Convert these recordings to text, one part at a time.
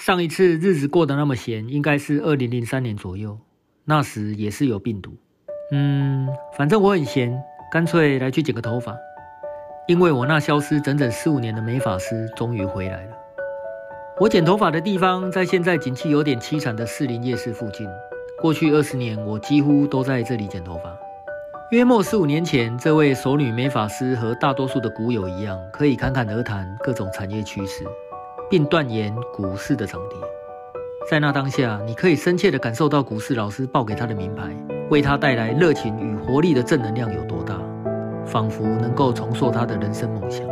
上一次日子过得那么闲，应该是二零零三年左右，那时也是有病毒。嗯，反正我很闲，干脆来去剪个头发。因为我那消失整整四五年的美发师终于回来了。我剪头发的地方在现在景气有点凄惨的士林夜市附近。过去二十年，我几乎都在这里剪头发。约莫四五年前，这位熟女美发师和大多数的股友一样，可以侃侃而谈各种产业趋势，并断言股市的涨跌。在那当下，你可以深切地感受到股市老师报给他的名牌，为他带来热情与活力的正能量有多大。仿佛能够重塑他的人生梦想。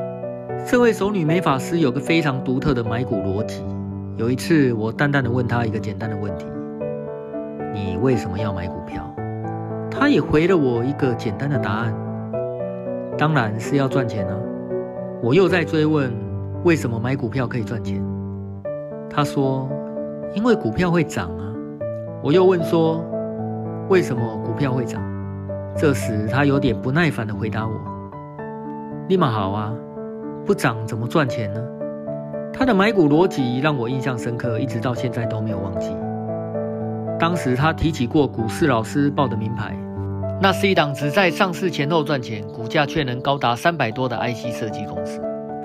这位熟女美法师有个非常独特的买股逻辑。有一次，我淡淡的问他一个简单的问题：“你为什么要买股票？”他也回了我一个简单的答案：“当然是要赚钱啊。”我又在追问：“为什么买股票可以赚钱？”他说：“因为股票会涨啊。”我又问说：“为什么股票会涨？”这时，他有点不耐烦地回答我：“立马好啊，不涨怎么赚钱呢？”他的买股逻辑让我印象深刻，一直到现在都没有忘记。当时他提起过股市老师报的名牌，那是一档只在上市前后赚钱，股价却能高达三百多的 IC 设计公司。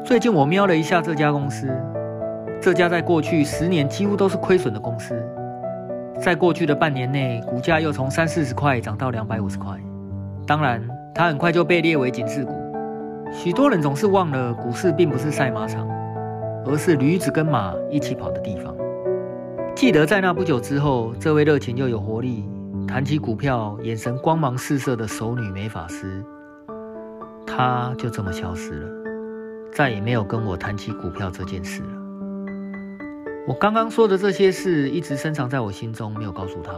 最近我瞄了一下这家公司，这家在过去十年几乎都是亏损的公司，在过去的半年内，股价又从三四十块涨到两百五十块。当然，它很快就被列为警示股。许多人总是忘了，股市并不是赛马场，而是驴子跟马一起跑的地方。记得在那不久之后，这位热情又有活力、谈起股票眼神光芒四射的熟女美法师，她就这么消失了，再也没有跟我谈起股票这件事了。我刚刚说的这些事，一直深藏在我心中，没有告诉他。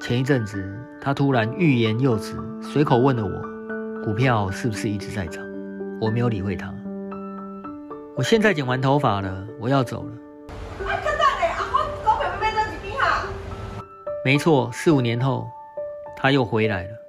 前一阵子，他突然欲言又止，随口问了我：“股票是不是一直在涨？”我没有理会他。我现在剪完头发了，我要走了。没错，四五年后，他又回来了。